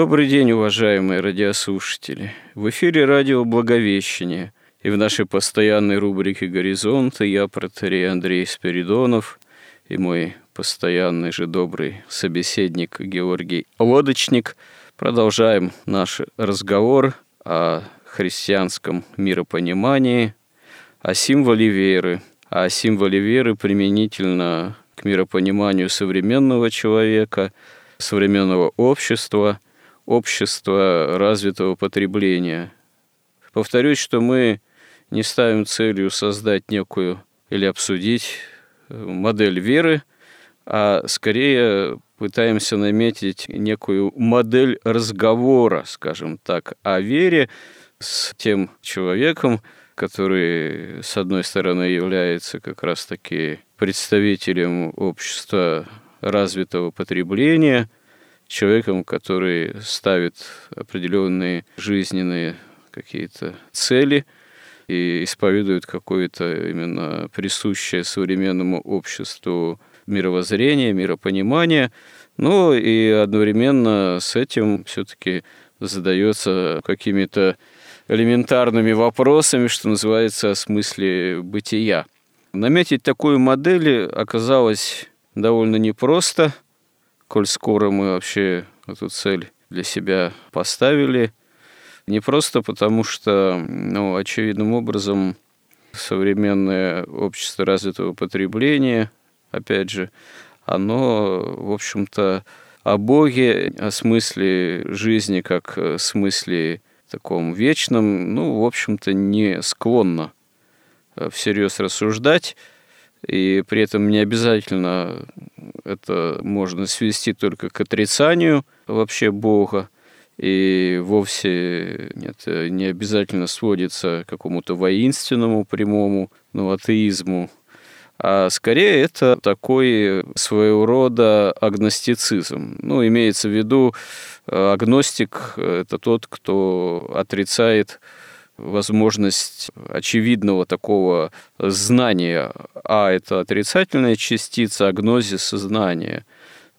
Добрый день, уважаемые радиослушатели. В эфире радио «Благовещение» и в нашей постоянной рубрике «Горизонты» я, протерей Андрей Спиридонов, и мой постоянный же добрый собеседник Георгий Лодочник продолжаем наш разговор о христианском миропонимании, о символе веры, о символе веры применительно к миропониманию современного человека, современного общества – общества развитого потребления. Повторюсь, что мы не ставим целью создать некую или обсудить э, модель веры, а скорее пытаемся наметить некую модель разговора, скажем так, о вере с тем человеком, который, с одной стороны, является как раз-таки представителем общества развитого потребления – человеком, который ставит определенные жизненные какие-то цели и исповедует какое-то именно присущее современному обществу мировоззрение, миропонимание, но и одновременно с этим все-таки задается какими-то элементарными вопросами, что называется, о смысле бытия. Наметить такую модель оказалось довольно непросто – коль скоро мы вообще эту цель для себя поставили. Не просто потому, что, ну, очевидным образом, современное общество развитого потребления, опять же, оно, в общем-то, о Боге, о смысле жизни как о смысле таком вечном, ну, в общем-то, не склонно всерьез рассуждать и при этом не обязательно это можно свести только к отрицанию вообще Бога, и вовсе нет, не обязательно сводится к какому-то воинственному прямому ну, атеизму, а скорее это такой своего рода агностицизм. Ну, имеется в виду, агностик – это тот, кто отрицает возможность очевидного такого знания, а это отрицательная частица, агнозис знания.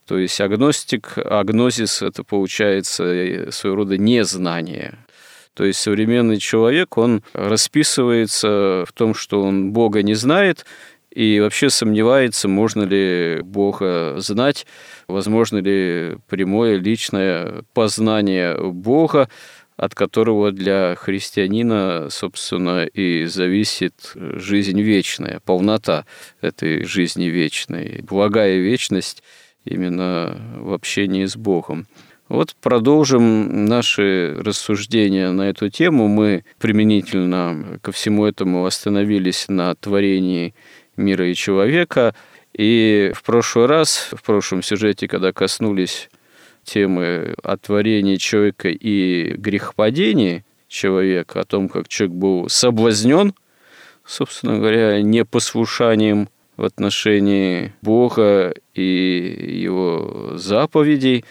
То есть агностик, агнозис – это получается своего рода незнание. То есть современный человек, он расписывается в том, что он Бога не знает, и вообще сомневается, можно ли Бога знать, возможно ли прямое личное познание Бога, от которого для христианина, собственно, и зависит жизнь вечная, полнота этой жизни вечной, благая вечность именно в общении с Богом. Вот продолжим наши рассуждения на эту тему. Мы применительно ко всему этому остановились на творении мира и человека. И в прошлый раз, в прошлом сюжете, когда коснулись темы о творении человека и грехопадении человека, о том, как человек был соблазнен, собственно говоря, непослушанием в отношении Бога и его заповедей,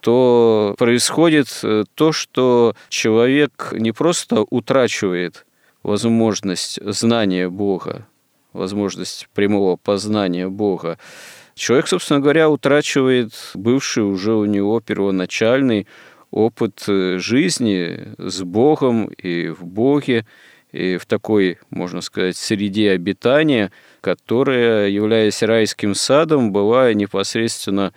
то происходит то, что человек не просто утрачивает возможность знания Бога, возможность прямого познания Бога, Человек, собственно говоря, утрачивает бывший уже у него первоначальный опыт э, жизни с Богом и в Боге, и в такой, можно сказать, среде обитания, которая, являясь райским садом, была непосредственно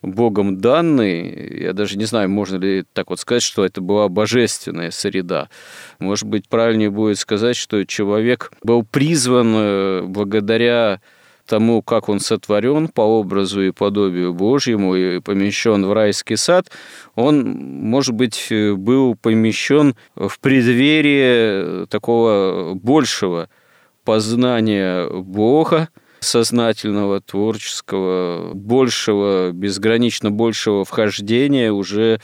Богом данной. Я даже не знаю, можно ли так вот сказать, что это была божественная среда. Может быть, правильнее будет сказать, что человек был призван э, благодаря тому, как он сотворен по образу и подобию Божьему и помещен в райский сад, он, может быть, был помещен в преддверии такого большего познания Бога, сознательного, творческого, большего, безгранично большего вхождения уже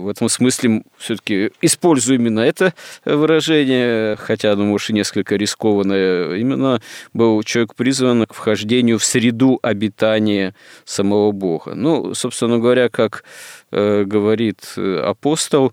в этом смысле все-таки использую именно это выражение, хотя оно, может, и несколько рискованное. Именно был человек призван к вхождению в среду обитания самого Бога. Ну, собственно говоря, как э, говорит апостол,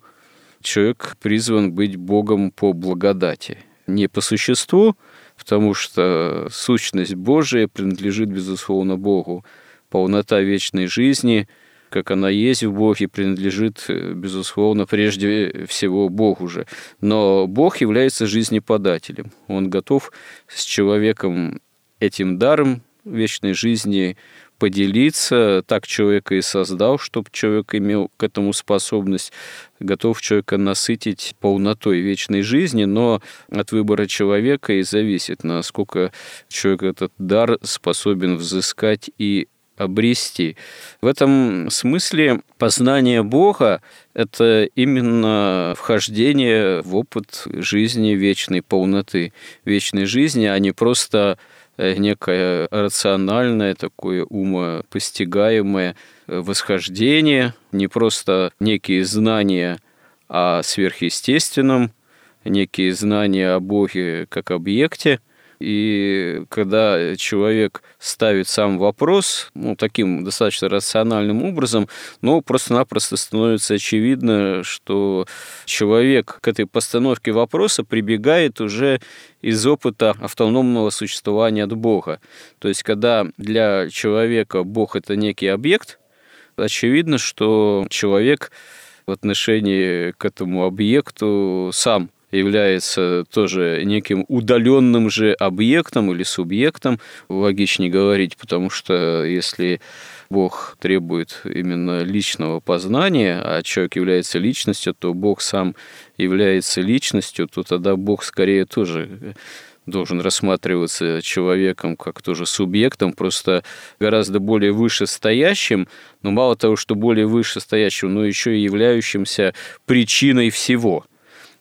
человек призван быть Богом по благодати. Не по существу, потому что сущность Божия принадлежит, безусловно, Богу. Полнота вечной жизни – как она есть в Боге, принадлежит, э, безусловно, прежде всего Богу же. Но Бог является жизнеподателем. Он готов с человеком этим даром вечной жизни поделиться, так человека и создал, чтобы человек имел к этому способность, готов человека насытить полнотой вечной жизни, но от выбора человека и зависит, насколько человек этот дар способен взыскать и обрести. В этом смысле познание Бога – это именно вхождение в опыт жизни вечной полноты, вечной жизни, а не просто э, некое рациональное, такое умопостигаемое восхождение, не просто некие знания о сверхъестественном, некие знания о Боге как объекте – и когда человек ставит сам вопрос, ну, таким достаточно рациональным образом, ну, просто-напросто становится очевидно, что человек к этой постановке вопроса прибегает уже из опыта автономного существования от Бога. То есть, когда для человека Бог – это некий объект, очевидно, что человек в отношении к этому объекту сам является тоже неким удаленным же объектом или субъектом, логичнее говорить, потому что если Бог требует именно личного познания, а человек является личностью, то Бог сам является личностью, то тогда Бог скорее тоже должен рассматриваться человеком как тоже субъектом, просто гораздо более вышестоящим, но мало того, что более вышестоящим, но еще и являющимся причиной всего –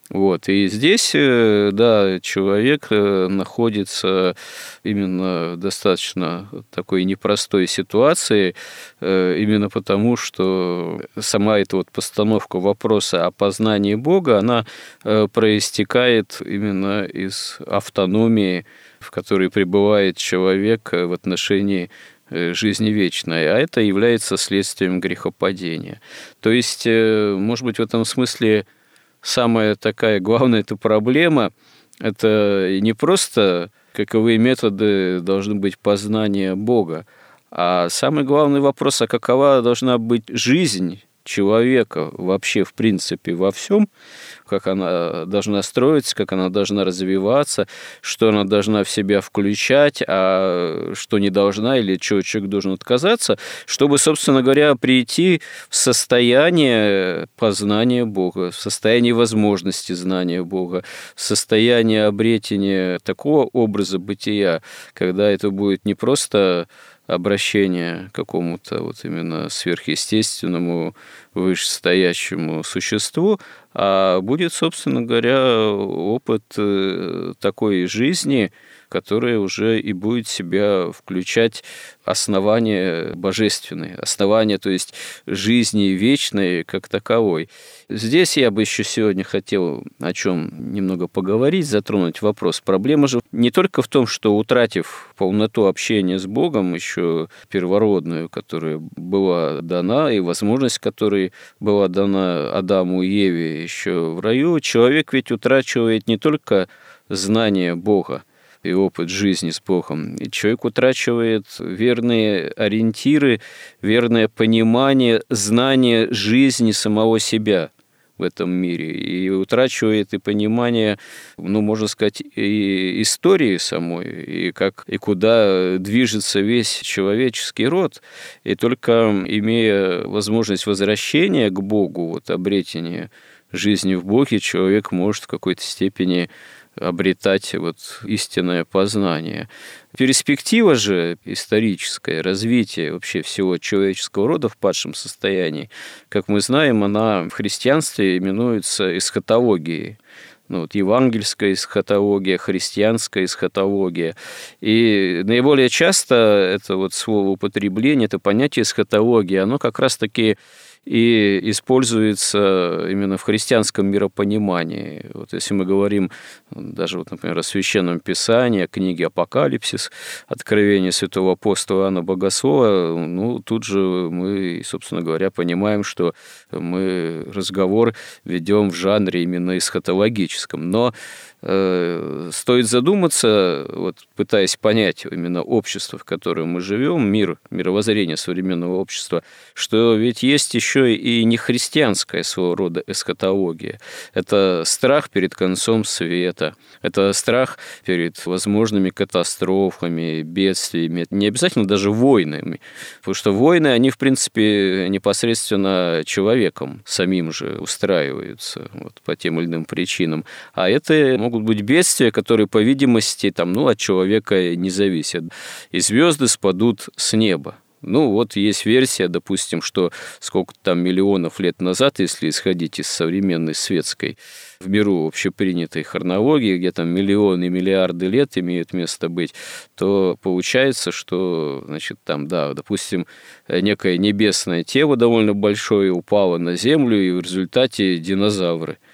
вот. И здесь, э, да, человек э, находится именно в достаточно такой непростой ситуации, э, именно потому, что сама эта вот постановка вопроса о познании Бога, она проистекает именно из автономии, в которой пребывает человек в отношении жизни вечной, а это является следствием грехопадения. То есть, может быть, в этом смысле самая такая главная эта проблема – это не просто каковые методы должны быть познания Бога, а самый главный вопрос, а какова должна быть жизнь человека вообще, в принципе, во всем, как она должна строиться, как она должна развиваться, что она должна в себя включать, а что не должна или чего человек должен отказаться, чтобы, собственно говоря, прийти в состояние познания Бога, в состояние возможности знания Бога, в состояние обретения такого образа бытия, когда это будет не просто обращение к какому-то вот именно сверхъестественному, вышестоящему существу, а будет, собственно говоря, опыт э, такой жизни, которая уже и будет себя включать основания божественные, основания, то есть жизни вечной как таковой. Здесь я бы еще сегодня хотел о чем немного поговорить, затронуть вопрос. Проблема же не только в том, что утратив полноту общения с Богом, еще первородную, которая была дана, и возможность, которая была дана Адаму и Еве еще в раю, человек ведь утрачивает не только знание Бога, и опыт жизни с Богом. И человек утрачивает верные ориентиры, верное понимание, знание жизни самого себя в этом мире и утрачивает и понимание, ну, можно сказать, и истории самой, и как и куда движется весь человеческий род. И только имея возможность возвращения к Богу, вот обретения жизни в Боге человек может в какой-то степени обретать вот истинное познание. Перспектива же историческое развитие вообще всего человеческого рода в падшем состоянии, как мы знаем, она в христианстве именуется эсхатологией ну, вот, евангельская эсхатология, христианская эсхатология. И наиболее часто это вот слово употребление, это понятие эсхатологии, оно как раз-таки и используется именно в христианском миропонимании. Вот если мы говорим даже, вот, например, о Священном Писании, о книге «Апокалипсис», «Откровение святого апостола Иоанна Богослова», ну, тут же мы, собственно говоря, понимаем, что мы разговор ведем в жанре именно эсхатологическом. Но стоит задуматься, вот, пытаясь понять именно общество, в котором мы живем, мир, мировоззрение современного общества, что ведь есть еще и нехристианская своего рода эскатология. Это страх перед концом света, это страх перед возможными катастрофами, бедствиями, не обязательно даже войнами, потому что войны, они, в принципе, непосредственно человеком самим же устраиваются вот, по тем или иным причинам, а это могут быть бедствия, которые, по видимости, там, ну, от человека не зависят. И звезды спадут с неба. Ну, вот есть версия, допустим, что сколько там миллионов лет назад, если исходить из современной светской в миру общепринятой хронологии, где там миллионы, миллиарды лет имеют место быть, то получается, что, значит, там, да, допустим, некое небесное тело довольно большое упало на Землю, и в результате динозавры –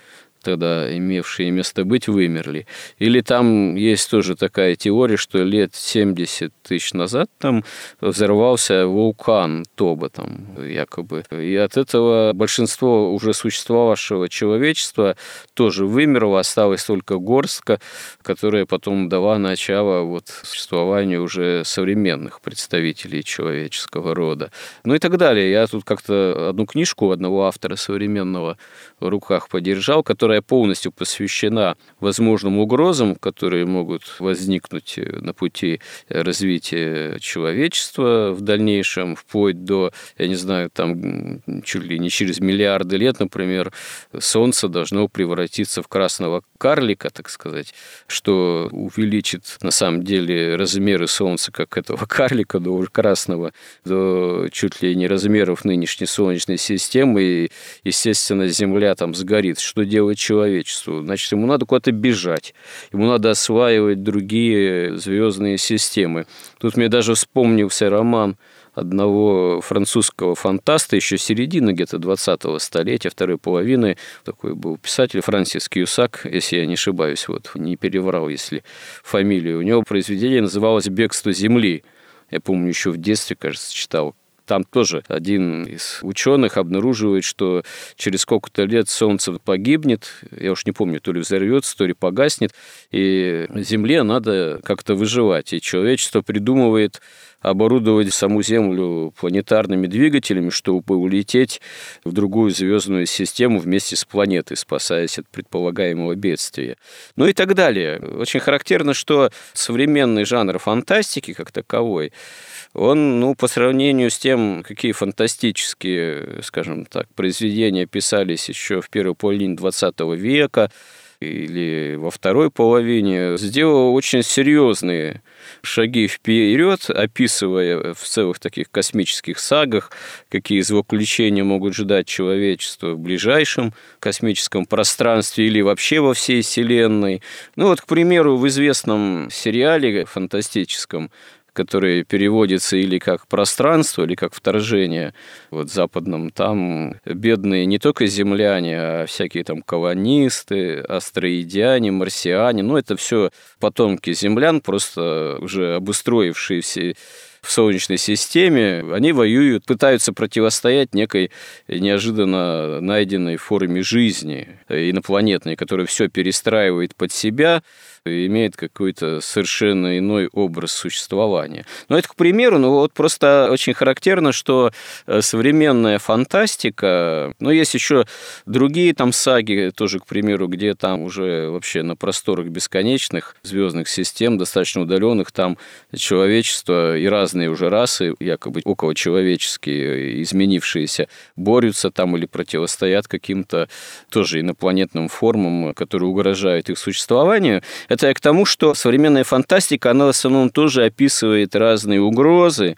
тогда имевшие место быть, вымерли. Или там есть тоже такая теория, что лет 70 тысяч назад там взорвался вулкан Тоба там якобы. И от этого большинство уже существовавшего человечества тоже вымерло, осталась только горстка, которая потом дала начало вот существованию уже современных представителей человеческого рода. Ну и так далее. Я тут как-то одну книжку одного автора современного в руках подержал, которая которая полностью посвящена возможным угрозам, которые могут возникнуть на пути развития человечества в дальнейшем, вплоть до, я не знаю, там чуть ли не через миллиарды лет, например, Солнце должно превратиться в красного карлика, так сказать, что увеличит на самом деле размеры Солнца как этого карлика до уже красного, до чуть ли не размеров нынешней Солнечной системы, и, естественно, Земля там сгорит. Что делать человечеству. Значит, ему надо куда-то бежать, ему надо осваивать другие звездные системы. Тут мне даже вспомнился роман одного французского фантаста еще середины где-то 20-го столетия, второй половины. Такой был писатель Франсис Кьюсак, если я не ошибаюсь, вот не переврал, если фамилию. У него произведение называлось «Бегство земли». Я помню, еще в детстве, кажется, читал там тоже один из ученых обнаруживает, что через сколько-то лет Солнце погибнет, я уж не помню, то ли взорвется, то ли погаснет, и Земле надо как-то выживать. И человечество придумывает оборудовать саму Землю планетарными двигателями, чтобы улететь в другую звездную систему вместе с планетой, спасаясь от предполагаемого бедствия. Ну и так далее. Очень характерно, что современный жанр фантастики как таковой он, ну, по сравнению с тем, какие фантастические, скажем так, произведения писались еще в первой половине XX века, или во второй половине, сделал очень серьезные шаги вперед, описывая в целых таких космических сагах, какие злоключения могут ждать человечество в ближайшем космическом пространстве или вообще во всей Вселенной. Ну вот, к примеру, в известном сериале фантастическом который переводится или как пространство, или как вторжение. Вот западном там бедные не только земляне, а всякие там колонисты, астроидяне, марсиане. Ну, это все потомки землян, просто уже обустроившиеся в Солнечной системе, они воюют, пытаются противостоять некой неожиданно найденной форме жизни инопланетной, которая все перестраивает под себя, имеет какой-то совершенно иной образ существования. Но это, к примеру, ну вот просто очень характерно, что э, современная фантастика, ну есть еще другие там саги, тоже, к примеру, где там уже вообще на просторах бесконечных звездных систем, достаточно удаленных, там человечество и разные уже расы, якобы околочеловеческие, изменившиеся, борются там или противостоят каким-то тоже инопланетным формам, которые угрожают их существованию. Это я к тому, что современная фантастика, она в основном тоже описывает разные угрозы,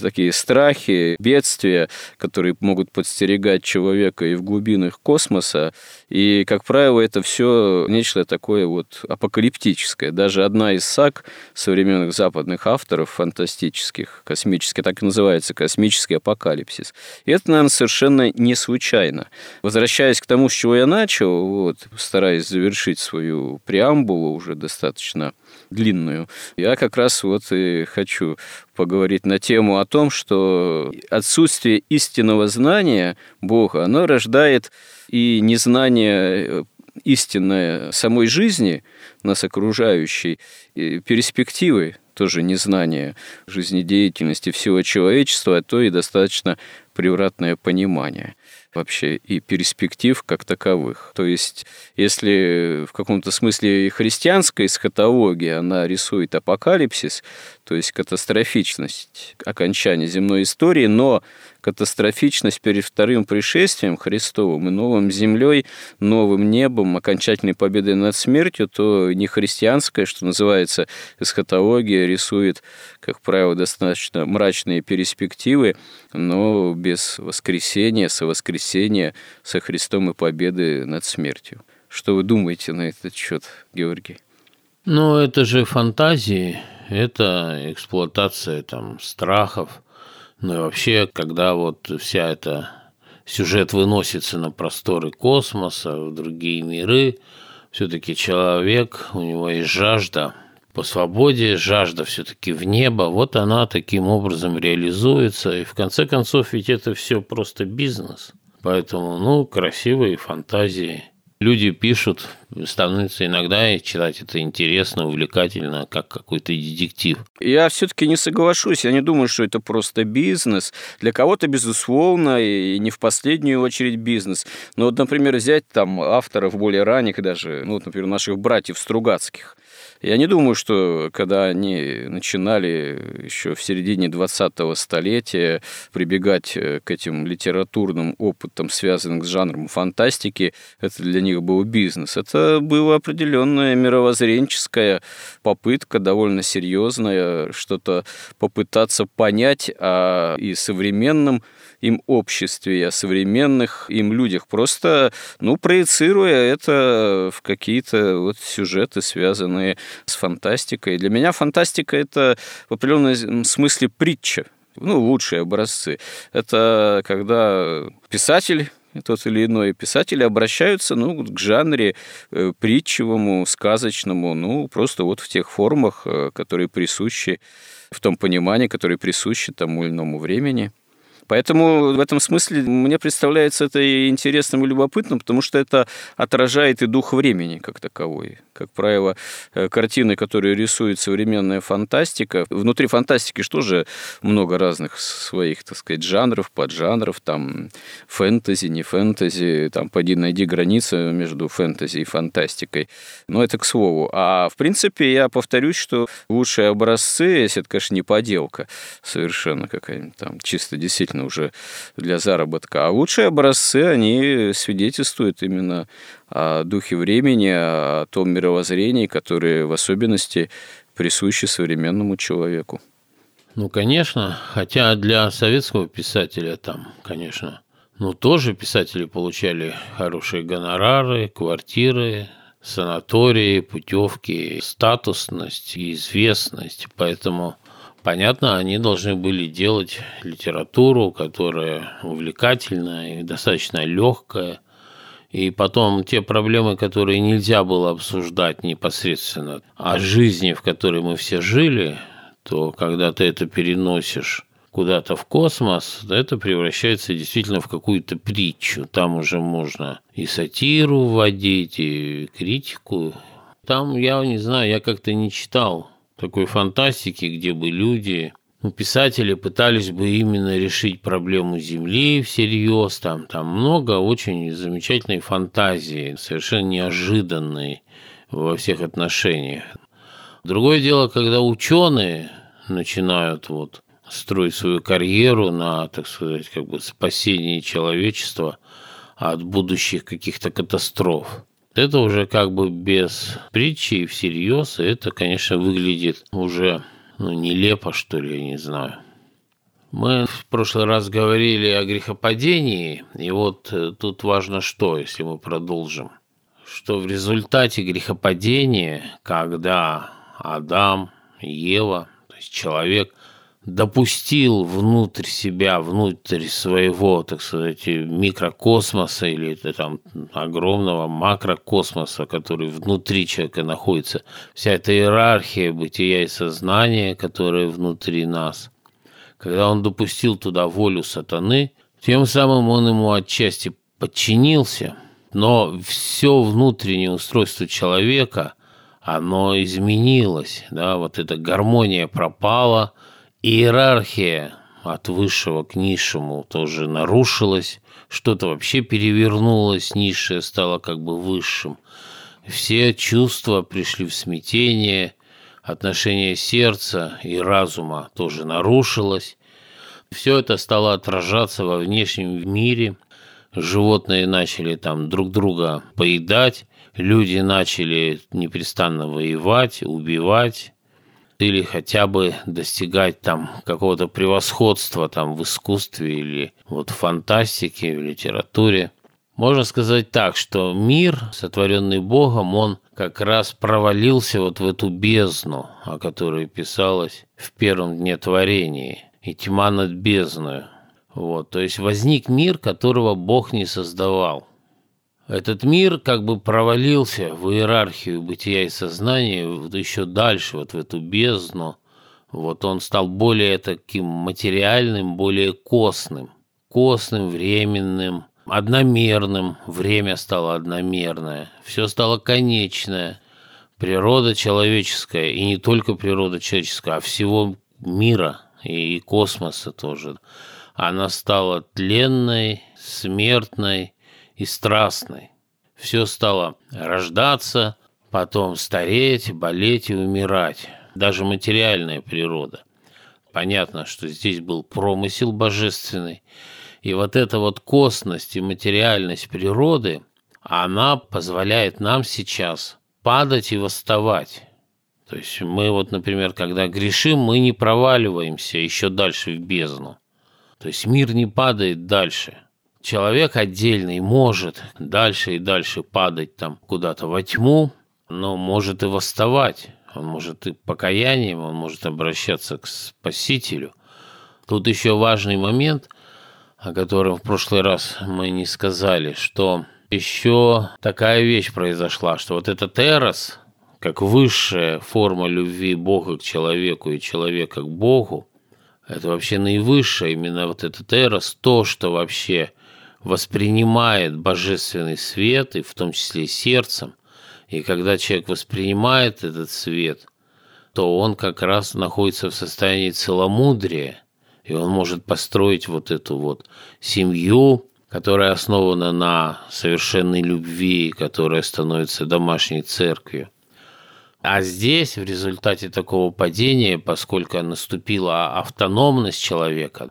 такие страхи, бедствия, которые могут подстерегать человека и в глубинах космоса. И, как правило, это все нечто такое вот апокалиптическое. Даже одна из саг современных западных авторов фантастических, космических, так и называется «Космический апокалипсис». И это, наверное, совершенно не случайно. Возвращаясь к тому, с чего я начал, вот, стараясь завершить свою преамбулу уже достаточно длинную, я как раз вот и хочу поговорить на тему о том, что отсутствие истинного знания Бога, оно рождает и незнание э, истинное самой жизни, нас окружающей, и перспективы тоже незнание жизнедеятельности всего человечества, а то и достаточно превратное понимание вообще и перспектив как таковых. То есть, если в каком-то смысле христианская эсхатология, она рисует апокалипсис, то есть катастрофичность окончания земной истории, но катастрофичность перед вторым пришествием Христовым и новым землей, новым небом, окончательной победой над смертью, то не христианская, что называется, эсхатология рисует, как правило, достаточно мрачные перспективы, но без воскресения, со воскресения, со Христом и победы над смертью. Что вы думаете на этот счет, Георгий? Ну, это же фантазии, это эксплуатация там страхов. Ну и вообще, когда вот вся эта сюжет выносится на просторы космоса, в другие миры, все-таки человек, у него есть жажда по свободе, жажда все-таки в небо, вот она таким образом реализуется. И в конце концов, ведь это все просто бизнес. Поэтому, ну, красивые фантазии – люди пишут, становится иногда читать это интересно, увлекательно, как какой-то детектив. Я все-таки не соглашусь. Я не думаю, что это просто бизнес. Для кого-то, безусловно, и не в последнюю очередь бизнес. Но вот, например, взять там авторов более ранних даже, ну, вот, например, наших братьев Стругацких. Я не думаю, что когда они начинали еще в середине 20-го столетия прибегать э, к этим литературным опытам, связанным с жанром фантастики, это для них был бизнес. Это была определенная мировоззренческая попытка, довольно серьезная, что-то попытаться понять о и современном им обществе, о современных им людях, просто, ну, проецируя это в какие-то вот сюжеты, связанные с фантастикой. Для меня фантастика – это в определенном смысле притча, ну, лучшие образцы. Это когда писатель тот или иной писатель обращаются ну, к жанре э, притчевому, сказочному, ну, просто вот в тех формах, э, которые присущи, в том понимании, которые присущи тому или иному времени – Поэтому в этом смысле мне представляется это интересным и любопытным, потому что это отражает и дух времени как таковой. Как правило, э, картины, которые рисует современная фантастика, внутри фантастики что же много разных своих, так сказать, жанров, поджанров, там фэнтези, не фэнтези, там поди найди границу между фэнтези и фантастикой. Но это к слову. А в принципе, я повторюсь, что лучшие образцы, если это, конечно, не поделка совершенно какая-нибудь там, чисто действительно действительно уже для заработка. А лучшие образцы, они свидетельствуют именно о духе времени, о том мировоззрении, которое в особенности присуще современному человеку. Ну, конечно, хотя для советского писателя там, конечно, ну, тоже писатели получали хорошие гонорары, квартиры, санатории, путевки, статусность и известность. Поэтому Понятно, они должны были делать литературу, которая увлекательная и достаточно легкая. И потом те проблемы, которые нельзя было обсуждать непосредственно о жизни, в которой мы все жили, то когда ты это переносишь куда-то в космос, это превращается действительно в какую-то притчу. Там уже можно и сатиру вводить, и критику Там, я не знаю, я как-то не читал такой фантастики, где бы люди, ну, писатели пытались бы именно решить проблему Земли всерьез. Там, там много очень замечательной фантазии, совершенно неожиданной во всех отношениях. Другое дело, когда ученые начинают вот строить свою карьеру на, так сказать, как бы спасении человечества от будущих каких-то катастроф. Это уже как бы без притчи и всерьез, и это, конечно, выглядит уже ну, нелепо, что ли, я не знаю. Мы в прошлый раз говорили о грехопадении, и вот э, тут важно что, если мы продолжим, что в результате грехопадения, когда Адам, Ева, то есть человек – допустил внутрь себя, внутрь своего, так сказать, микрокосмоса или там огромного макрокосмоса, который внутри человека находится, вся эта иерархия бытия и сознания, которая внутри нас, когда он допустил туда волю сатаны, тем самым он ему отчасти подчинился, но все внутреннее устройство человека, оно изменилось, да, вот эта гармония пропала – иерархия от высшего к низшему тоже нарушилась, что-то вообще перевернулось, низшее стало как бы высшим. Все чувства пришли в смятение, отношение сердца и разума тоже нарушилось. Все это стало отражаться во внешнем мире. Животные начали там друг друга поедать, люди начали непрестанно воевать, убивать, или хотя бы достигать там какого-то превосходства там в искусстве или вот в фантастике, в литературе. Можно сказать так, что мир, сотворенный Богом, он как раз провалился вот в эту бездну, о которой писалось в первом дне творения, и тьма над бездною. Вот, то есть возник мир, которого Бог не создавал. Этот мир как бы провалился в иерархию бытия и сознания вот еще дальше, вот в эту бездну. Вот он стал более таким материальным, более костным. Костным, временным, одномерным. Время стало одномерное. Все стало конечное. Природа человеческая, и не только природа человеческая, а всего мира и космоса тоже. Она стала тленной, смертной, и страстной. Все стало рождаться, потом стареть, болеть и умирать. Даже материальная природа. Понятно, что здесь был промысел божественный. И вот эта вот косность и материальность природы, она позволяет нам сейчас падать и восставать. То есть мы вот, например, когда грешим, мы не проваливаемся еще дальше в бездну. То есть мир не падает дальше – Человек отдельный может дальше и дальше падать там куда-то во тьму, но может и восставать. Он может и покаянием, он может обращаться к Спасителю. Тут еще важный момент, о котором в прошлый раз мы не сказали, что еще такая вещь произошла, что вот этот Эрос, как высшая форма любви Бога к человеку и человека к Богу, это вообще наивысшая именно вот этот Эрос, то, что вообще воспринимает божественный свет, и в том числе сердцем, и когда человек воспринимает этот свет, то он как раз находится в состоянии целомудрия, и он может построить вот эту вот семью, которая основана на совершенной любви, которая становится домашней церковью. А здесь, в результате такого падения, поскольку наступила автономность человека,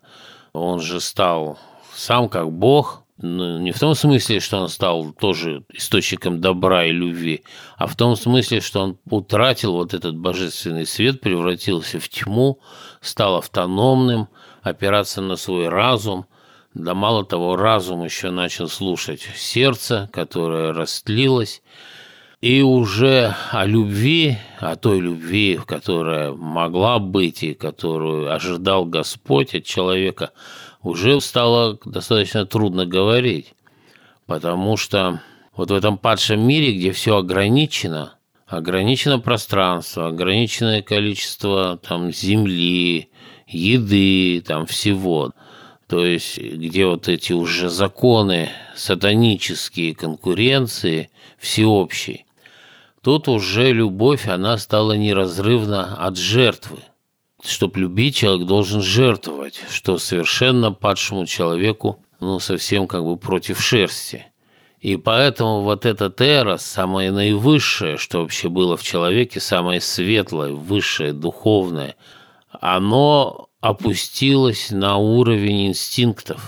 он же стал сам как Бог, ну, не в том смысле, что он стал тоже источником добра и любви, а в том смысле, что он утратил вот этот божественный свет, превратился в тьму, стал автономным, опираться на свой разум. Да мало того, разум еще начал слушать сердце, которое растлилось, и уже о любви, о той любви, которая могла быть и которую ожидал Господь от человека – уже стало достаточно трудно говорить, потому что вот в этом падшем мире, где все ограничено, ограничено пространство, ограниченное количество там земли, еды, там всего, то есть где вот эти уже законы сатанические конкуренции всеобщей, тут уже любовь, она стала неразрывна от жертвы. Чтобы любить, человек должен жертвовать, что совершенно падшему человеку, ну, совсем как бы против шерсти. И поэтому вот этот эрос, самое наивысшее, что вообще было в человеке, самое светлое, высшее, духовное, оно опустилось на уровень инстинктов.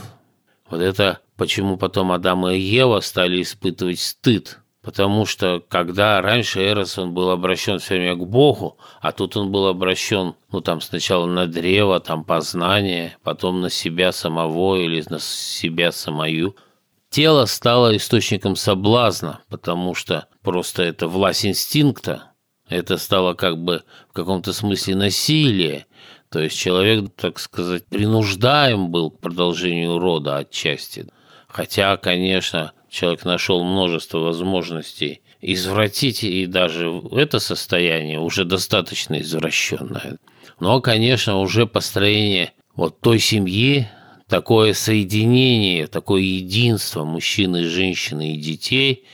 Вот это почему потом Адам и Ева стали испытывать стыд. Потому что когда раньше Эрос, он был обращен все время к Богу, а тут он был обращен, ну там сначала на древо, там познание, потом на себя самого или на себя самую. Тело стало источником соблазна, потому что просто это власть инстинкта, это стало как бы в каком-то смысле насилие, то есть человек, так сказать, принуждаем был к продолжению рода отчасти. Хотя, конечно, человек нашел множество возможностей извратить и даже это состояние уже достаточно извращенное. Но, конечно, уже построение вот той семьи, такое соединение, такое единство мужчины, женщины и детей,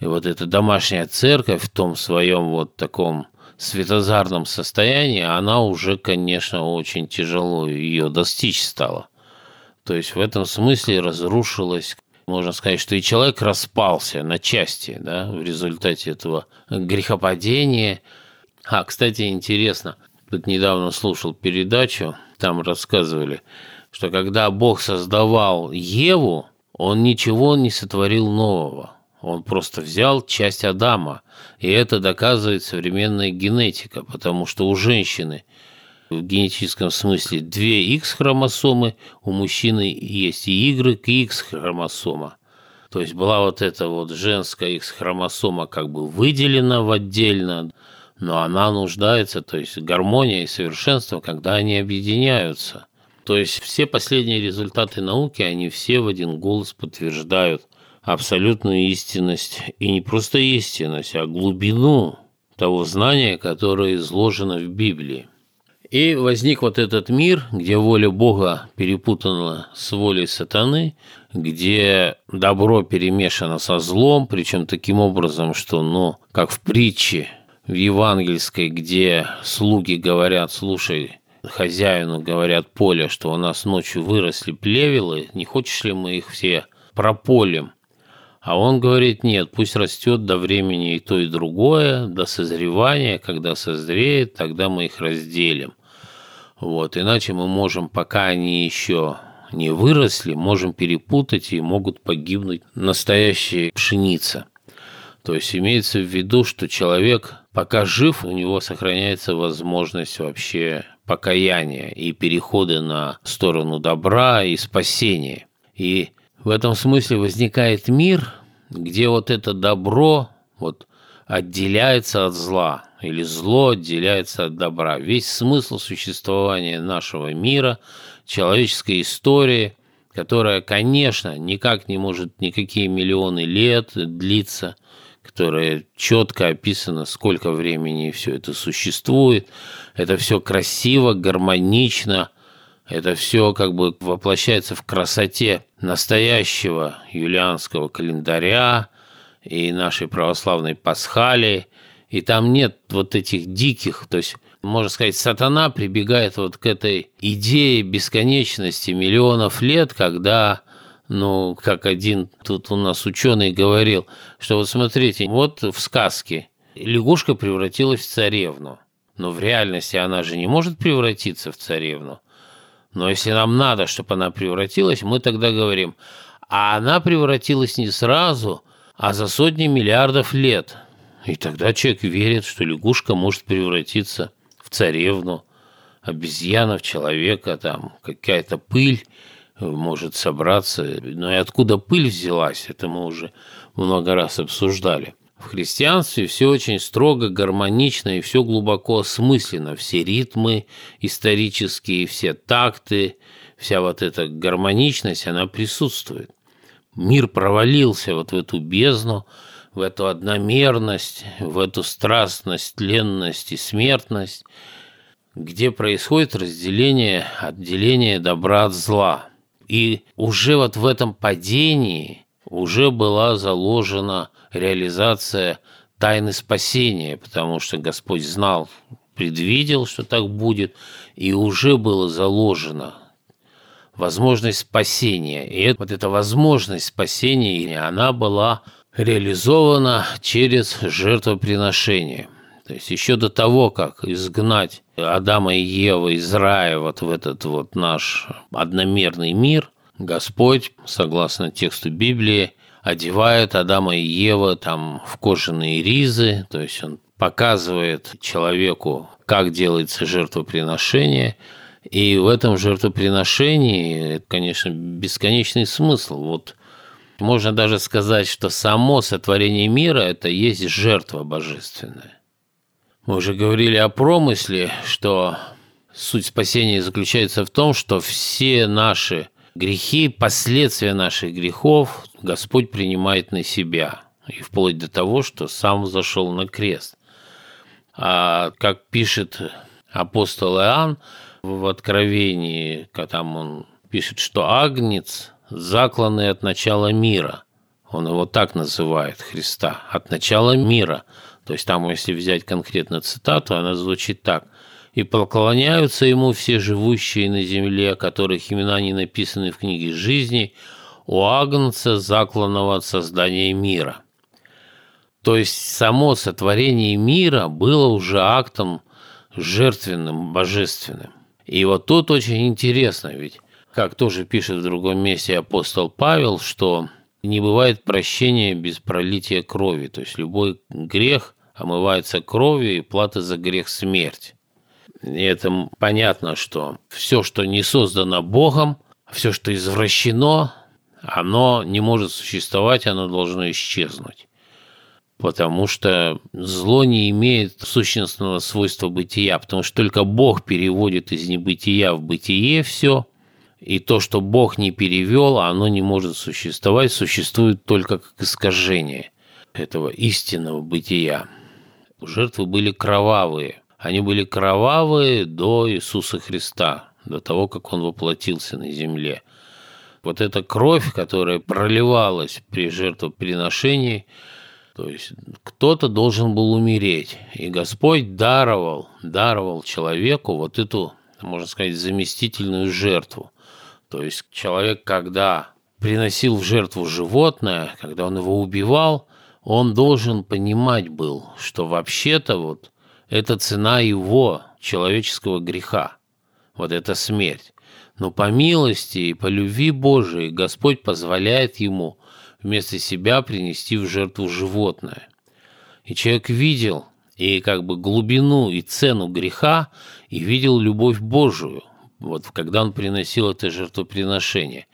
и вот эта домашняя церковь в том своем вот таком светозарном состоянии, она уже, конечно, очень тяжело ее достичь стала. То есть в этом смысле разрушилась можно сказать, что и человек распался на части да, в результате этого грехопадения. А, кстати, интересно, тут недавно слушал передачу, там рассказывали, что когда Бог создавал Еву, он ничего не сотворил нового. Он просто взял часть Адама. И это доказывает современная генетика, потому что у женщины в генетическом смысле две X-хромосомы, у мужчины есть и Y, и X-хромосома. То есть была вот эта вот женская X-хромосома как бы выделена в отдельно, но она нуждается, то есть гармония и совершенство, когда они объединяются. То есть все последние результаты науки, они все в один голос подтверждают абсолютную истинность, и не просто истинность, а глубину того знания, которое изложено в Библии. И возник вот этот мир, где воля Бога перепутана с волей сатаны, где добро перемешано со злом, причем таким образом, что, ну, как в притче в евангельской, где слуги говорят, слушай, хозяину говорят поле, что у нас ночью выросли плевелы, не хочешь ли мы их все прополим? А он говорит, нет, пусть растет до времени и то, и другое, до созревания, когда созреет, тогда мы их разделим. Вот, иначе мы можем, пока они еще не выросли, можем перепутать и могут погибнуть настоящие пшеница. То есть имеется в виду, что человек, пока жив, у него сохраняется возможность вообще покаяния и перехода на сторону добра и спасения. И в этом смысле возникает мир, где вот это добро вот отделяется от зла, или зло отделяется от добра. Весь смысл существования нашего мира, человеческой истории, которая, конечно, никак не может никакие миллионы лет длиться, которая четко описана, сколько времени все это существует. Это все красиво, гармонично, это все как бы воплощается в красоте настоящего юлианского календаря и нашей православной пасхалии. И там нет вот этих диких, то есть можно сказать, сатана прибегает вот к этой идее бесконечности миллионов лет, когда, ну, как один тут у нас ученый говорил, что вот смотрите, вот в сказке лягушка превратилась в царевну, но в реальности она же не может превратиться в царевну. Но если нам надо, чтобы она превратилась, мы тогда говорим, а она превратилась не сразу, а за сотни миллиардов лет. И тогда человек верит, что лягушка может превратиться в царевну, обезьяна в человека, там какая-то пыль может собраться. Но и откуда пыль взялась, это мы уже много раз обсуждали. В христианстве все очень строго, гармонично и все глубоко осмысленно. Все ритмы исторические, все такты, вся вот эта гармоничность, она присутствует. Мир провалился вот в эту бездну, в эту одномерность, в эту страстность, ленность и смертность, где происходит разделение, отделение добра от зла. И уже вот в этом падении уже была заложена реализация тайны спасения, потому что Господь знал, предвидел, что так будет, и уже было заложено возможность спасения. И вот эта возможность спасения, она была реализована через жертвоприношение. То есть еще до того, как изгнать Адама и Евы из рая вот в этот вот наш одномерный мир, Господь, согласно тексту Библии, одевает Адама и Ева там в кожаные ризы, то есть он показывает человеку, как делается жертвоприношение, и в этом жертвоприношении, конечно, бесконечный смысл. Вот можно даже сказать, что само сотворение мира – это есть жертва божественная. Мы уже говорили о промысле, что суть спасения заключается в том, что все наши грехи, последствия наших грехов Господь принимает на себя. И вплоть до того, что сам зашел на крест. А как пишет апостол Иоанн в Откровении, там он пишет, что Агнец, закланный от начала мира, он его так называет, Христа, от начала мира. То есть там, если взять конкретно цитату, она звучит так – и поклоняются ему все живущие на земле, которых имена не написаны в книге жизни, у Агнца, закланного от создания мира. То есть само сотворение мира было уже актом жертвенным, божественным. И вот тут очень интересно, ведь, как тоже пишет в другом месте апостол Павел, что не бывает прощения без пролития крови. То есть любой грех омывается кровью, и плата за грех – смерть. И это понятно, что все, что не создано Богом, все, что извращено, оно не может существовать, оно должно исчезнуть. Потому что зло не имеет сущностного свойства бытия, потому что только Бог переводит из небытия в бытие все, и то, что Бог не перевел, оно не может существовать, существует только как искажение этого истинного бытия. Жертвы были кровавые, они были кровавые до Иисуса Христа, до того, как Он воплотился на земле. Вот эта кровь, которая проливалась при жертвоприношении, то есть кто-то должен был умереть. И Господь даровал, даровал человеку вот эту, можно сказать, заместительную жертву. То есть человек, когда приносил в жертву животное, когда он его убивал, он должен понимать был, что вообще-то вот это цена его человеческого греха. Вот это смерть. Но по милости и по любви Божией Господь позволяет ему вместо себя принести в жертву животное. И человек видел и как бы глубину и цену греха, и видел любовь Божию, вот когда он приносил это жертвоприношение.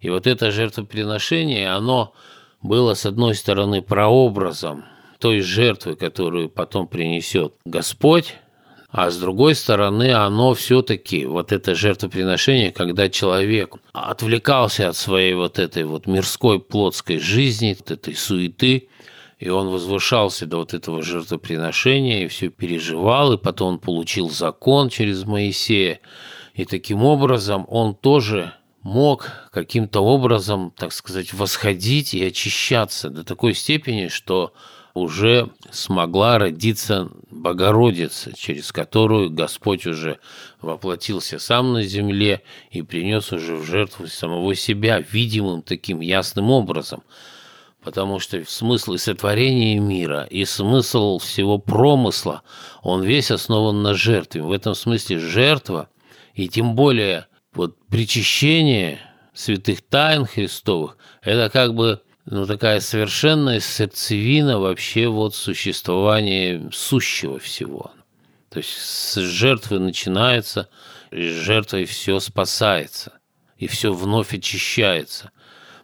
И вот это жертвоприношение, оно было, с одной стороны, прообразом той жертвы, которую потом принесет Господь, а с другой стороны, оно все-таки, вот это жертвоприношение, когда человек отвлекался от своей вот этой вот мирской плотской жизни, от этой суеты, и он возвышался до вот этого жертвоприношения, и все переживал, и потом он получил закон через Моисея, и таким образом он тоже мог каким-то образом, так сказать, восходить и очищаться до такой степени, что уже смогла родиться Богородица, через которую Господь уже воплотился сам на земле и принес уже в жертву самого себя видимым таким ясным образом. Потому что смысл и сотворения мира, и смысл всего промысла, он весь основан на жертве. В этом смысле жертва, и тем более вот причащение святых тайн Христовых, это как бы ну, такая совершенная сердцевина вообще вот существования сущего всего. То есть с жертвы начинается, и с жертвой все спасается, и все вновь очищается.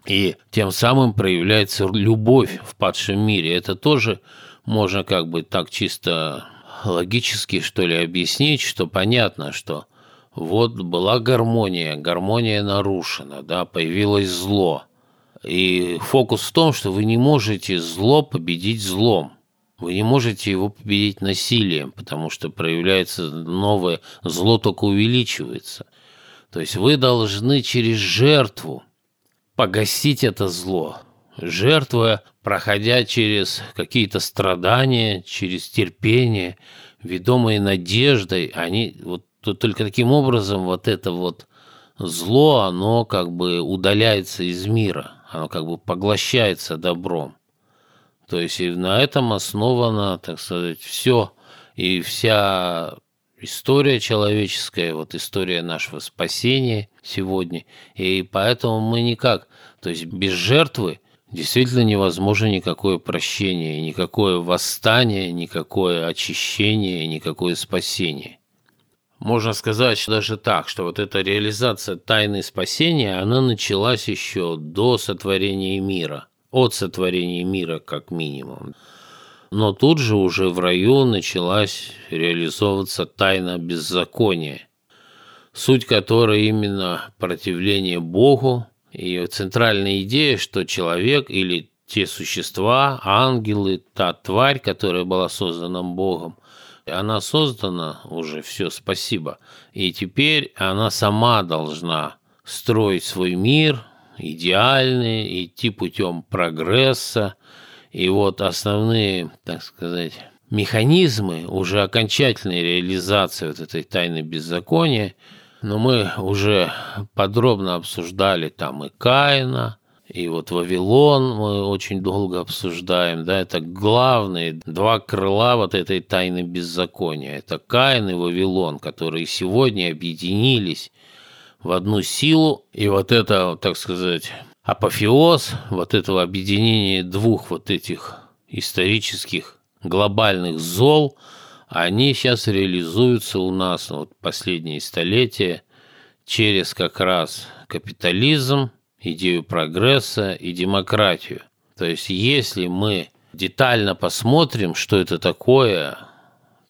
И тем самым проявляется любовь в падшем мире. Это тоже можно как бы так чисто логически, что ли, объяснить, что понятно, что вот была гармония, гармония нарушена, да, появилось зло – и фокус в том, что вы не можете зло победить злом. Вы не можете его победить насилием, потому что проявляется новое зло, только увеличивается. То есть вы должны через жертву погасить это зло. жертвуя, проходя через какие-то страдания, через терпение, ведомые надеждой, они вот только таким образом вот это вот зло, оно как бы удаляется из мира, оно как бы поглощается добром. То есть и на этом основано, так сказать, все и вся история человеческая, вот история нашего спасения сегодня. И поэтому мы никак, то есть без жертвы действительно невозможно никакое прощение, никакое восстание, никакое очищение, никакое спасение. Можно сказать даже так, что вот эта реализация тайны спасения, она началась еще до сотворения мира, от сотворения мира как минимум. Но тут же уже в раю началась реализовываться тайна беззакония, суть которой именно противление Богу, и центральная идея, что человек или те существа, ангелы, та тварь, которая была создана Богом, она создана уже, все, спасибо. И теперь она сама должна строить свой мир, идеальный, идти путем прогресса. И вот основные, так сказать, механизмы уже окончательной реализации вот этой тайны беззакония, но мы уже подробно обсуждали там и Каина, и вот Вавилон мы очень долго обсуждаем, да, это главные два крыла вот этой тайны беззакония. Это Каин и Вавилон, которые сегодня объединились в одну силу. И вот это, так сказать, апофеоз вот этого объединения двух вот этих исторических глобальных зол, они сейчас реализуются у нас вот последние столетия через как раз капитализм, идею прогресса и демократию. То есть если мы детально посмотрим, что это такое,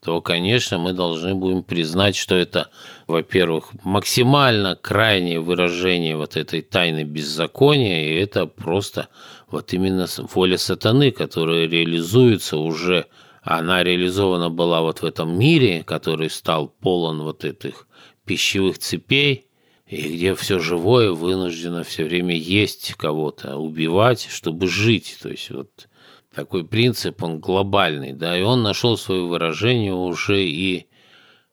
то, конечно, мы должны будем признать, что это, во-первых, максимально крайнее выражение вот этой тайны беззакония, и это просто вот именно воля сатаны, которая реализуется уже, она реализована была вот в этом мире, который стал полон вот этих пищевых цепей, и где все живое вынуждено все время есть кого-то, убивать, чтобы жить. То есть вот такой принцип, он глобальный, да, и он нашел свое выражение уже и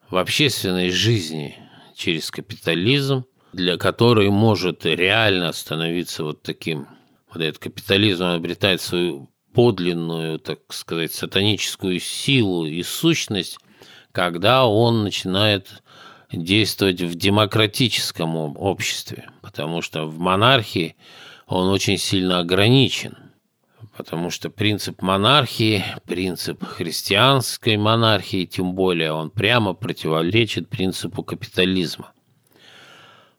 в общественной жизни через капитализм, для которой может реально становиться вот таким, вот этот капитализм обретает свою подлинную, так сказать, сатаническую силу и сущность, когда он начинает действовать в демократическом обществе, потому что в монархии он очень сильно ограничен, потому что принцип монархии, принцип христианской монархии, тем более, он прямо противоречит принципу капитализма.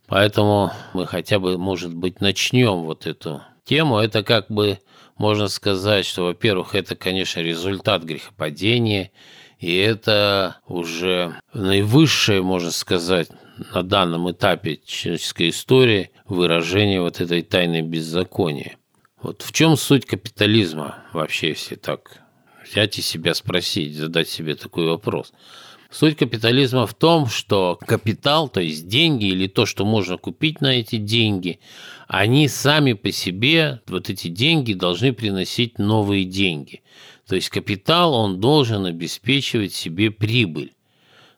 Поэтому мы хотя бы, может быть, начнем вот эту тему. Это как бы можно сказать, что, во-первых, это, конечно, результат грехопадения – и это уже наивысшее, можно сказать, на данном этапе человеческой истории выражение вот этой тайны беззакония. Вот в чем суть капитализма вообще, если так взять и себя спросить, задать себе такой вопрос. Суть капитализма в том, что капитал, то есть деньги или то, что можно купить на эти деньги, они сами по себе, вот эти деньги должны приносить новые деньги. То есть капитал, он должен обеспечивать себе прибыль.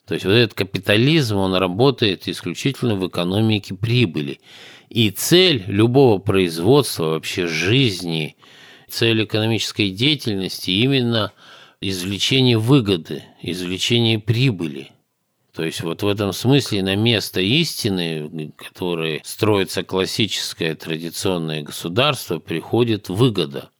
То есть вот этот капитализм, он работает исключительно в экономике прибыли. И цель любого производства, вообще жизни, цель экономической деятельности именно извлечение выгоды, извлечение прибыли. То есть вот в этом смысле на место истины, которой строится классическое традиционное государство, приходит выгода.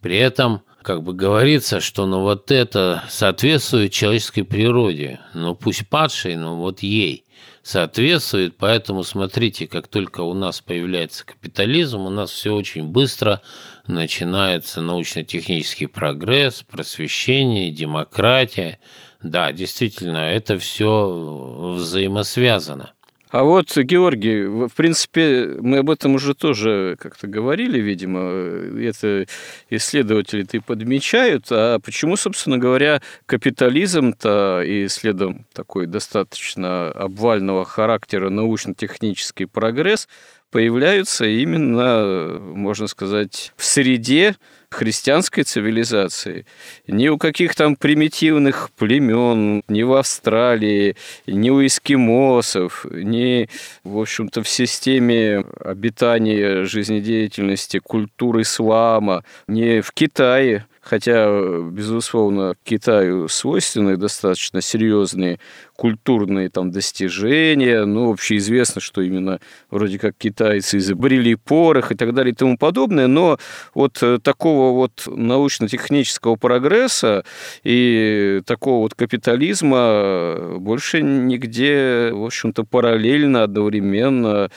При этом как бы говорится, что ну вот это соответствует человеческой природе, ну пусть падшей, но вот ей соответствует, поэтому смотрите, как только у нас появляется капитализм, у нас все очень быстро начинается научно-технический прогресс, просвещение, демократия. Да, действительно, это все взаимосвязано. А вот, Георгий, в принципе, мы об этом уже тоже как-то говорили, видимо, это исследователи-то и подмечают, а почему, собственно говоря, капитализм-то и следом такой достаточно обвального характера научно-технический прогресс появляются именно, можно сказать, в среде христианской цивилизации. Ни у каких там примитивных племен, ни в Австралии, ни у эскимосов, ни, в общем-то, в системе обитания, жизнедеятельности, культуры ислама, ни в Китае – хотя, безусловно, Китаю свойственны достаточно серьезные культурные там достижения, ну, общеизвестно, что именно вроде как китайцы изобрели порох и так далее и тому подобное, но вот э, такого вот научно-технического прогресса и такого вот капитализма больше нигде, в общем-то, параллельно, одновременно,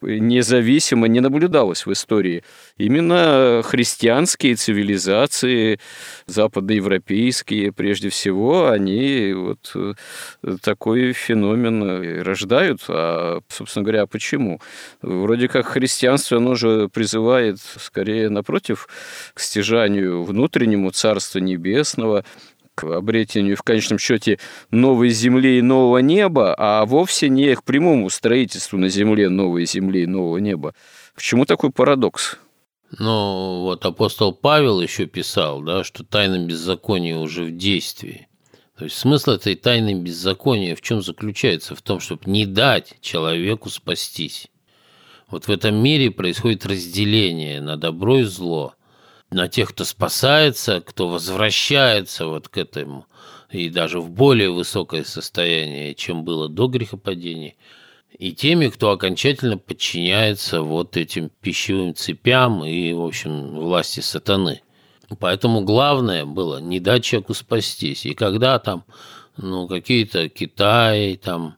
независимо не наблюдалось в истории. Именно христианские цивилизации, западноевропейские, прежде всего, они вот э, такой феномен рождают. А, собственно говоря, почему? Вроде как христианство, оно же призывает скорее напротив к стяжанию внутреннему Царства Небесного, к обретению, в конечном счете, новой земли и нового неба, а вовсе не к прямому строительству на земле новой земли и нового неба. Почему такой парадокс? Ну, вот апостол Павел еще писал, да, что тайна беззакония уже в действии. То есть смысл этой тайны беззакония в чем заключается? В том, чтобы не дать человеку спастись. Вот в этом мире происходит разделение на добро и зло. На тех, кто спасается, кто возвращается вот к этому, и даже в более высокое состояние, чем было до грехопадения – и теми, кто окончательно подчиняется вот этим пищевым цепям и, в общем, власти сатаны. Поэтому главное было не дать человеку спастись. И когда там, ну, какие-то Китай, там,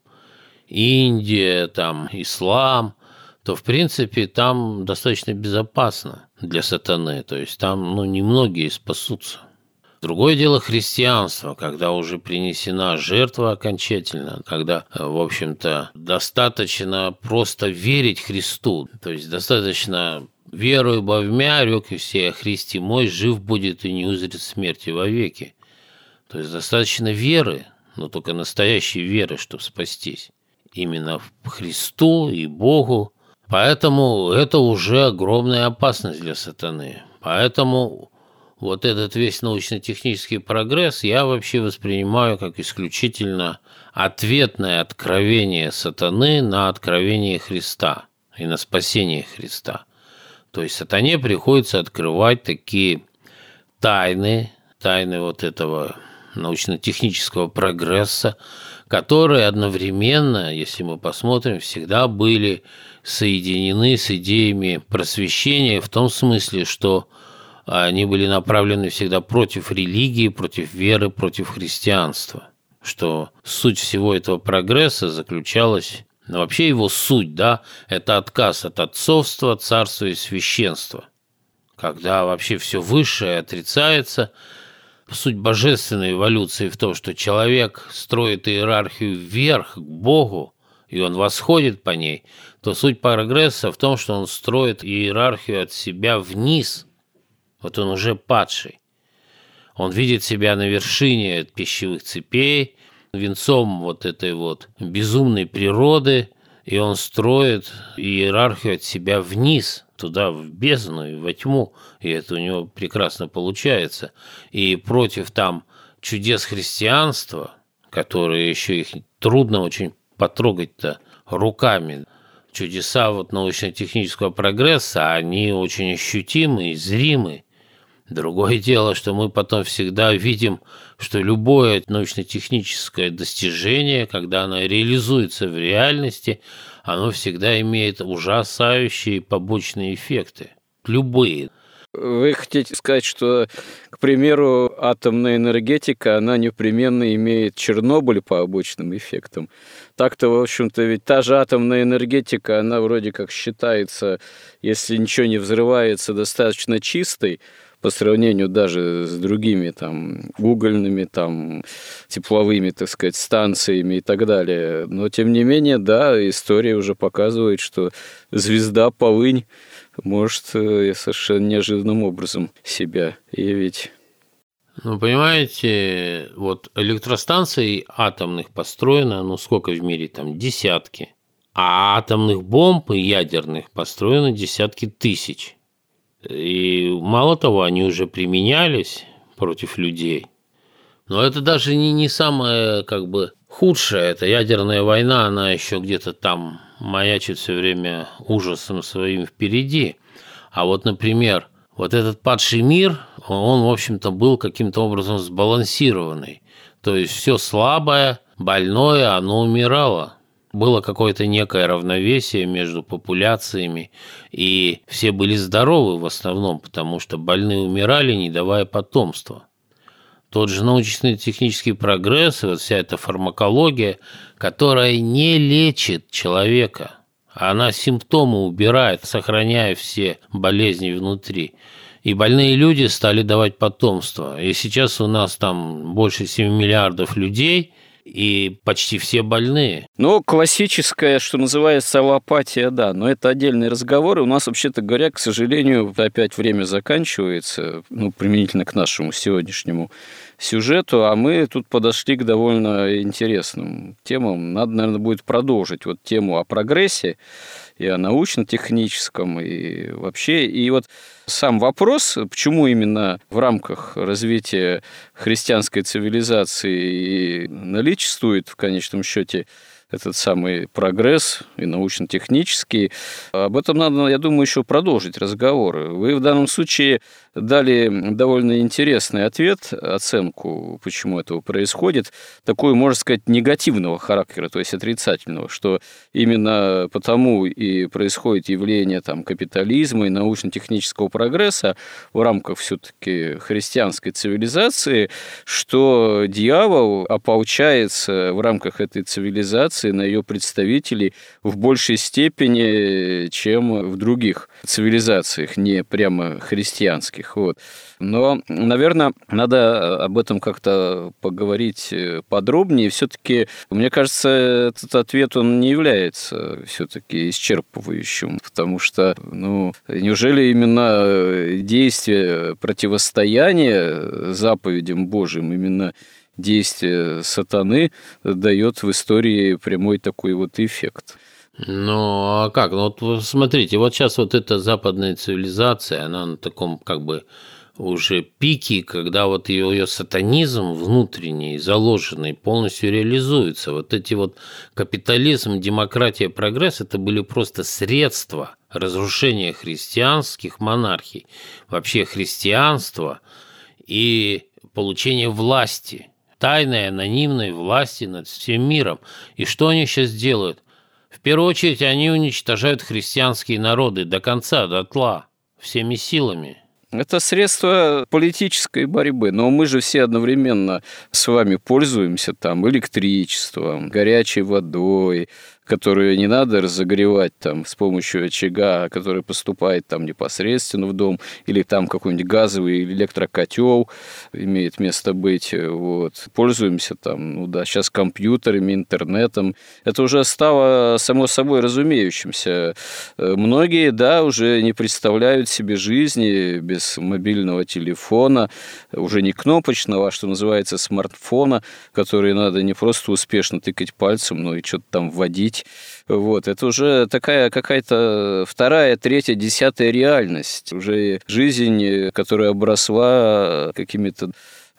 Индия, там, ислам, то, в принципе, там достаточно безопасно для сатаны. То есть там, ну, немногие спасутся. Другое дело христианство, когда уже принесена жертва окончательно, когда, в общем-то, достаточно просто верить Христу, то есть достаточно верую бовмя, рек и все, Христе мой, жив будет и не узрит смерти вовеки. То есть достаточно веры, но только настоящей веры, чтобы спастись. Именно в Христу и Богу. Поэтому это уже огромная опасность для сатаны. Поэтому вот этот весь научно-технический прогресс я вообще воспринимаю как исключительно ответное откровение сатаны на откровение Христа и на спасение Христа. То есть сатане приходится открывать такие тайны, тайны вот этого научно-технического прогресса, которые одновременно, если мы посмотрим, всегда были соединены с идеями просвещения в том смысле, что они были направлены всегда против религии, против веры, против христианства. Что суть всего этого прогресса заключалась но вообще его суть, да, это отказ от отцовства, царства и священства. Когда вообще все высшее отрицается, суть божественной эволюции в том, что человек строит иерархию вверх к Богу, и он восходит по ней, то суть прогресса в том, что он строит иерархию от себя вниз – вот он уже падший. Он видит себя на вершине пищевых цепей, венцом вот этой вот безумной природы, и он строит иерархию от себя вниз, туда, в бездну и во тьму, и это у него прекрасно получается. И против там чудес христианства, которые еще их трудно очень потрогать-то руками, чудеса вот научно-технического прогресса, они очень ощутимы и зримы, Другое дело, что мы потом всегда видим, что любое научно-техническое достижение, когда оно реализуется в реальности, оно всегда имеет ужасающие побочные эффекты. Любые. Вы хотите сказать, что, к примеру, атомная энергетика, она непременно имеет Чернобыль по обычным эффектам. Так-то, в общем-то, ведь та же атомная энергетика, она вроде как считается, если ничего не взрывается, достаточно чистой, по сравнению даже с другими там угольными, там тепловыми, так сказать, станциями и так далее. Но, тем не менее, да, история уже показывает, что звезда Полынь может э, совершенно неожиданным образом себя явить. Ну, понимаете, вот электростанций атомных построено, ну, сколько в мире там, десятки. А атомных бомб и ядерных построено десятки тысяч. И мало того, они уже применялись против людей. Но это даже не, не самое, как бы, худшее. Это ядерная война, она еще где-то там маячит все время ужасом своим впереди. А вот, например, вот этот падший мир, он, в общем-то, был каким-то образом сбалансированный. То есть все слабое, больное, оно умирало. Было какое-то некое равновесие между популяциями, и все были здоровы в основном, потому что больные умирали, не давая потомства. Тот же научно-технический прогресс и вот вся эта фармакология, которая не лечит человека – она симптомы убирает, сохраняя все болезни внутри. И больные люди стали давать потомство. И сейчас у нас там больше 7 миллиардов людей, и почти все больные. Ну, классическая, что называется, аллопатия, да, но это отдельный разговор. И у нас, вообще-то говоря, к сожалению, опять время заканчивается, ну, применительно к нашему сегодняшнему сюжету, а мы тут подошли к довольно интересным темам. Надо, наверное, будет продолжить вот тему о прогрессе и о научно-техническом, и вообще. И вот сам вопрос, почему именно в рамках развития христианской цивилизации наличествует в конечном счете этот самый прогресс и научно-технический. Об этом надо, я думаю, еще продолжить разговоры. Вы в данном случае дали довольно интересный ответ, оценку, почему этого происходит, такую, можно сказать, негативного характера, то есть отрицательного, что именно потому и происходит явление там, капитализма и научно-технического прогресса в рамках все-таки христианской цивилизации, что дьявол ополчается в рамках этой цивилизации на ее представителей в большей степени, чем в других цивилизациях, не прямо христианских таких вот. Но, наверное, надо об этом как-то поговорить подробнее. Все-таки, мне кажется, этот ответ, он не является все-таки исчерпывающим, потому что, ну, неужели именно действие противостояния заповедям Божьим, именно действие сатаны дает в истории прямой такой вот эффект. Ну, а как? Ну, вот смотрите, вот сейчас вот эта западная цивилизация, она на таком как бы уже пике, когда вот ее, ее сатанизм внутренний, заложенный, полностью реализуется. Вот эти вот капитализм, демократия, прогресс – это были просто средства разрушения христианских монархий, вообще христианства и получения власти, тайной, анонимной власти над всем миром. И что они сейчас делают – в первую очередь они уничтожают христианские народы до конца, до тла, всеми силами. Это средство политической борьбы, но мы же все одновременно с вами пользуемся там электричеством, горячей водой, которую не надо разогревать там с помощью очага, который поступает там непосредственно в дом, или там какой-нибудь газовый или электрокотел имеет место быть. Вот. Пользуемся там, ну да, сейчас компьютерами, интернетом. Это уже стало само собой разумеющимся. Многие, да, уже не представляют себе жизни без мобильного телефона, уже не кнопочного, а что называется смартфона, который надо не просто успешно тыкать пальцем, но и что-то там вводить жить. Вот, это уже такая какая-то вторая, третья, десятая реальность. Уже жизнь, которая обросла какими-то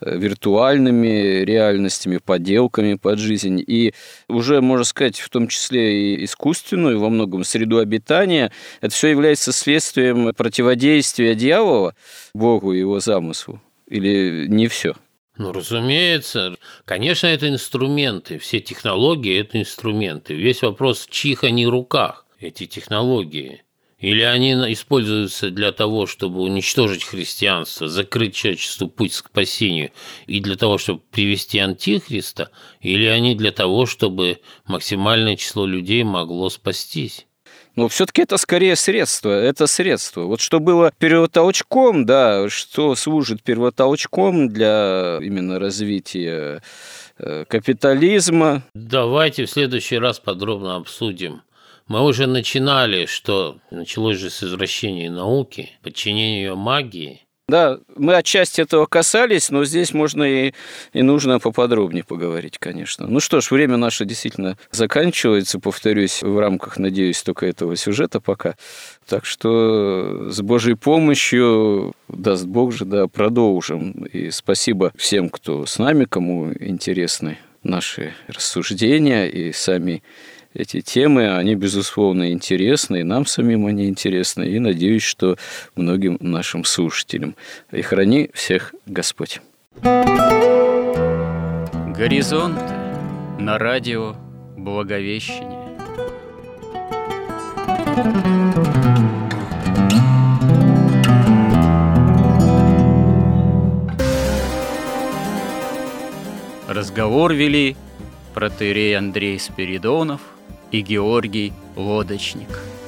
э, виртуальными реальностями, подделками под жизнь. И уже, можно сказать, в том числе и искусственную во многом среду обитания, это все является следствием противодействия дьявола Богу и его замыслу. Или не все? Ну, разумеется. Конечно, это инструменты. Все технологии – это инструменты. Весь вопрос, в чьих они руках, эти технологии. Или они используются для того, чтобы уничтожить христианство, закрыть человечеству путь к спасению, и для того, чтобы привести антихриста, или они для того, чтобы максимальное число людей могло спастись. Но все-таки это скорее средство, это средство. Вот что было первотолчком, да, что служит первотолчком для именно развития э, капитализма. Давайте в следующий раз подробно обсудим. Мы уже начинали, что началось же с извращения науки, подчинения ее магии – да, мы отчасти этого касались, но здесь можно и, и нужно поподробнее поговорить, конечно. Ну что ж, время наше действительно заканчивается, повторюсь, в рамках, надеюсь, только этого сюжета пока. Так что с Божьей помощью, даст Бог же, да, продолжим. И спасибо всем, кто с нами, кому интересны наши рассуждения и сами эти темы, они, безусловно, интересны, и нам самим они интересны, и надеюсь, что многим нашим слушателям. И храни всех Господь. Горизонт на радио Благовещение. Разговор вели протерей Андрей Спиридонов – и Георгий Лодочник –